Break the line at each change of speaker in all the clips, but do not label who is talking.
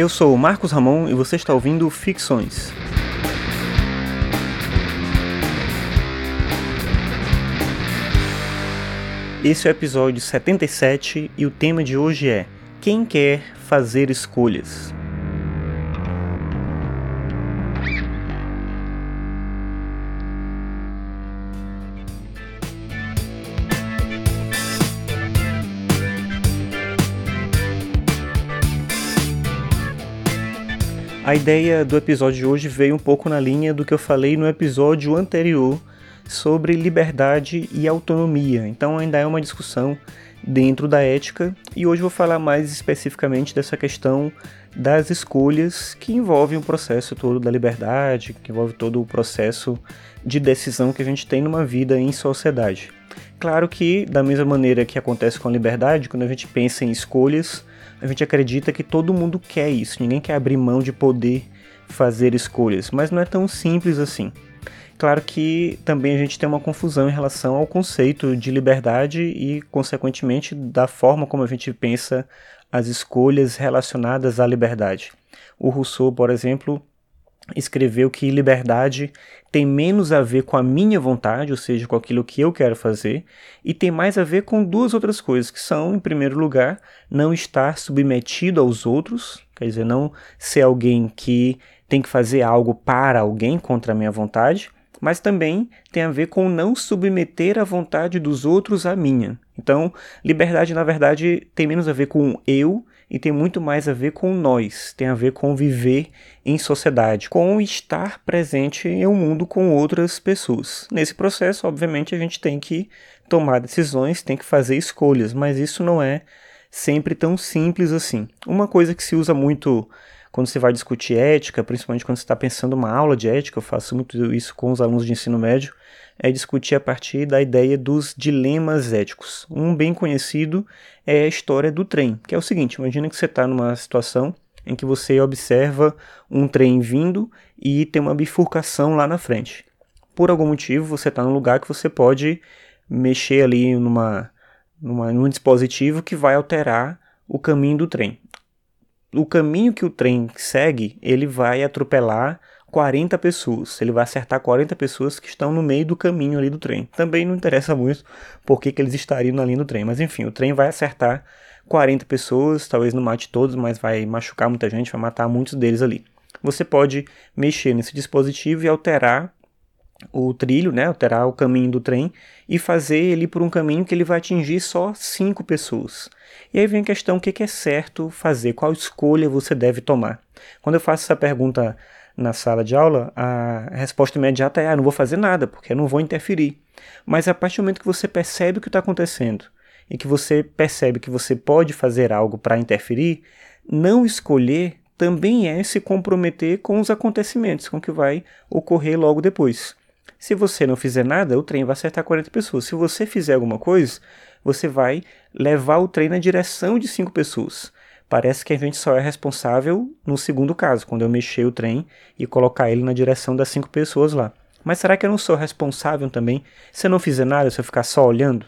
Eu sou o Marcos Ramon e você está ouvindo Ficções. Esse é o episódio 77 e o tema de hoje é Quem quer fazer escolhas? A ideia do episódio de hoje veio um pouco na linha do que eu falei no episódio anterior sobre liberdade e autonomia. Então ainda é uma discussão dentro da ética e hoje vou falar mais especificamente dessa questão das escolhas que envolvem o processo todo da liberdade, que envolve todo o processo de decisão que a gente tem numa vida em sociedade. Claro que, da mesma maneira que acontece com a liberdade, quando a gente pensa em escolhas, a gente acredita que todo mundo quer isso, ninguém quer abrir mão de poder fazer escolhas, mas não é tão simples assim. Claro que também a gente tem uma confusão em relação ao conceito de liberdade e, consequentemente, da forma como a gente pensa as escolhas relacionadas à liberdade. O Rousseau, por exemplo, escreveu que liberdade tem menos a ver com a minha vontade, ou seja, com aquilo que eu quero fazer, e tem mais a ver com duas outras coisas, que são, em primeiro lugar, não estar submetido aos outros, quer dizer, não ser alguém que tem que fazer algo para alguém contra a minha vontade, mas também tem a ver com não submeter a vontade dos outros à minha. Então, liberdade, na verdade, tem menos a ver com eu e tem muito mais a ver com nós, tem a ver com viver em sociedade, com estar presente em um mundo com outras pessoas. Nesse processo, obviamente, a gente tem que tomar decisões, tem que fazer escolhas, mas isso não é sempre tão simples assim. Uma coisa que se usa muito quando você vai discutir ética, principalmente quando você está pensando uma aula de ética, eu faço muito isso com os alunos de ensino médio, é discutir a partir da ideia dos dilemas éticos. Um bem conhecido é a história do trem, que é o seguinte: imagina que você está numa situação em que você observa um trem vindo e tem uma bifurcação lá na frente. Por algum motivo, você está num lugar que você pode mexer ali numa, numa, num dispositivo que vai alterar o caminho do trem. O caminho que o trem segue, ele vai atropelar 40 pessoas. Ele vai acertar 40 pessoas que estão no meio do caminho ali do trem. Também não interessa muito por que, eles estariam na linha do trem. Mas enfim, o trem vai acertar 40 pessoas, talvez não mate todos, mas vai machucar muita gente, vai matar muitos deles ali. Você pode mexer nesse dispositivo e alterar o trilho, né, alterar o caminho do trem e fazer ele por um caminho que ele vai atingir só cinco pessoas. E aí vem a questão: o que é certo fazer? Qual escolha você deve tomar? Quando eu faço essa pergunta na sala de aula, a resposta imediata é: ah, não vou fazer nada, porque eu não vou interferir. Mas a partir do momento que você percebe o que está acontecendo e que você percebe que você pode fazer algo para interferir, não escolher também é se comprometer com os acontecimentos, com o que vai ocorrer logo depois. Se você não fizer nada, o trem vai acertar 40 pessoas. Se você fizer alguma coisa, você vai levar o trem na direção de 5 pessoas parece que a gente só é responsável no segundo caso, quando eu mexer o trem e colocar ele na direção das cinco pessoas lá. Mas será que eu não sou responsável também se eu não fizer nada, se eu ficar só olhando?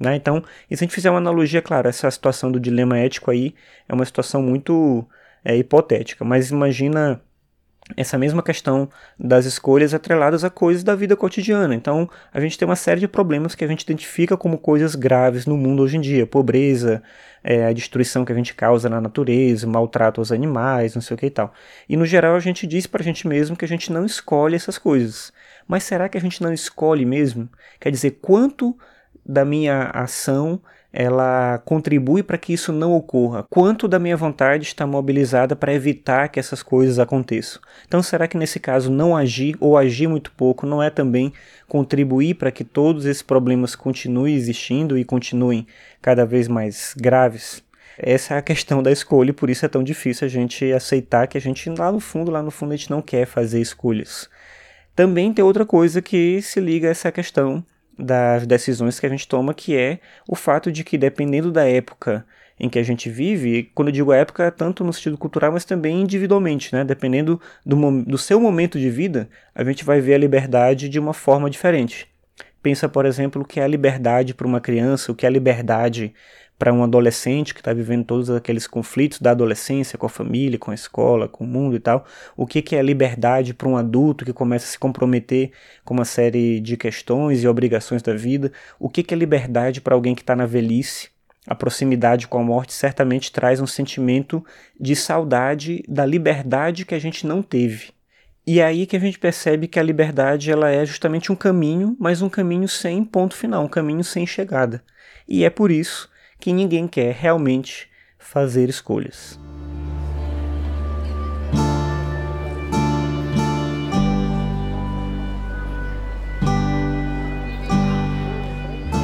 Né? Então, e se a gente fizer uma analogia, claro, essa situação do dilema ético aí é uma situação muito é, hipotética, mas imagina essa mesma questão das escolhas atreladas a coisas da vida cotidiana. Então, a gente tem uma série de problemas que a gente identifica como coisas graves no mundo hoje em dia: pobreza, é, a destruição que a gente causa na natureza, maltrato aos animais, não sei o que e tal. E no geral, a gente diz para a gente mesmo que a gente não escolhe essas coisas. Mas será que a gente não escolhe mesmo? Quer dizer, quanto da minha ação ela contribui para que isso não ocorra? Quanto da minha vontade está mobilizada para evitar que essas coisas aconteçam? Então, será que nesse caso não agir ou agir muito pouco não é também contribuir para que todos esses problemas continuem existindo e continuem cada vez mais graves? Essa é a questão da escolha e por isso é tão difícil a gente aceitar que a gente lá no fundo, lá no fundo a gente não quer fazer escolhas. Também tem outra coisa que se liga a essa questão das decisões que a gente toma, que é o fato de que, dependendo da época em que a gente vive, quando eu digo época, tanto no sentido cultural, mas também individualmente, né? dependendo do, do seu momento de vida, a gente vai ver a liberdade de uma forma diferente. Pensa, por exemplo, o que é a liberdade para uma criança, o que é a liberdade para um adolescente que está vivendo todos aqueles conflitos da adolescência com a família, com a escola, com o mundo e tal. O que, que é liberdade para um adulto que começa a se comprometer com uma série de questões e obrigações da vida? O que, que é liberdade para alguém que está na velhice? A proximidade com a morte certamente traz um sentimento de saudade da liberdade que a gente não teve. E é aí que a gente percebe que a liberdade ela é justamente um caminho, mas um caminho sem ponto final, um caminho sem chegada. E é por isso que ninguém quer realmente fazer escolhas.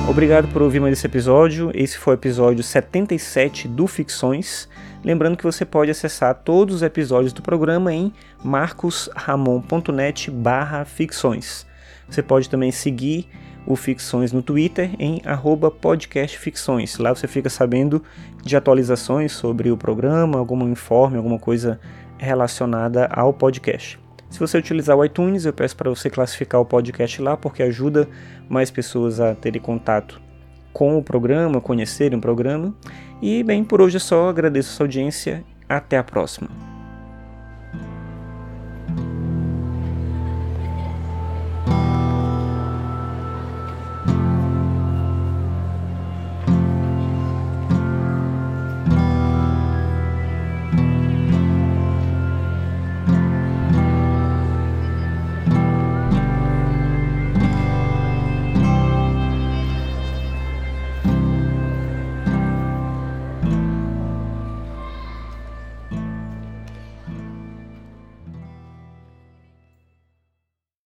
Obrigado por ouvir mais esse episódio. Esse foi o episódio 77 do Ficções. Lembrando que você pode acessar todos os episódios do programa em marcosramon.net ficções. Você pode também seguir o Ficções no Twitter em podcastficções. Lá você fica sabendo de atualizações sobre o programa, algum informe, alguma coisa relacionada ao podcast. Se você utilizar o iTunes, eu peço para você classificar o podcast lá, porque ajuda mais pessoas a terem contato com o programa, conhecerem o programa. E bem, por hoje é só, agradeço a sua audiência, até a próxima.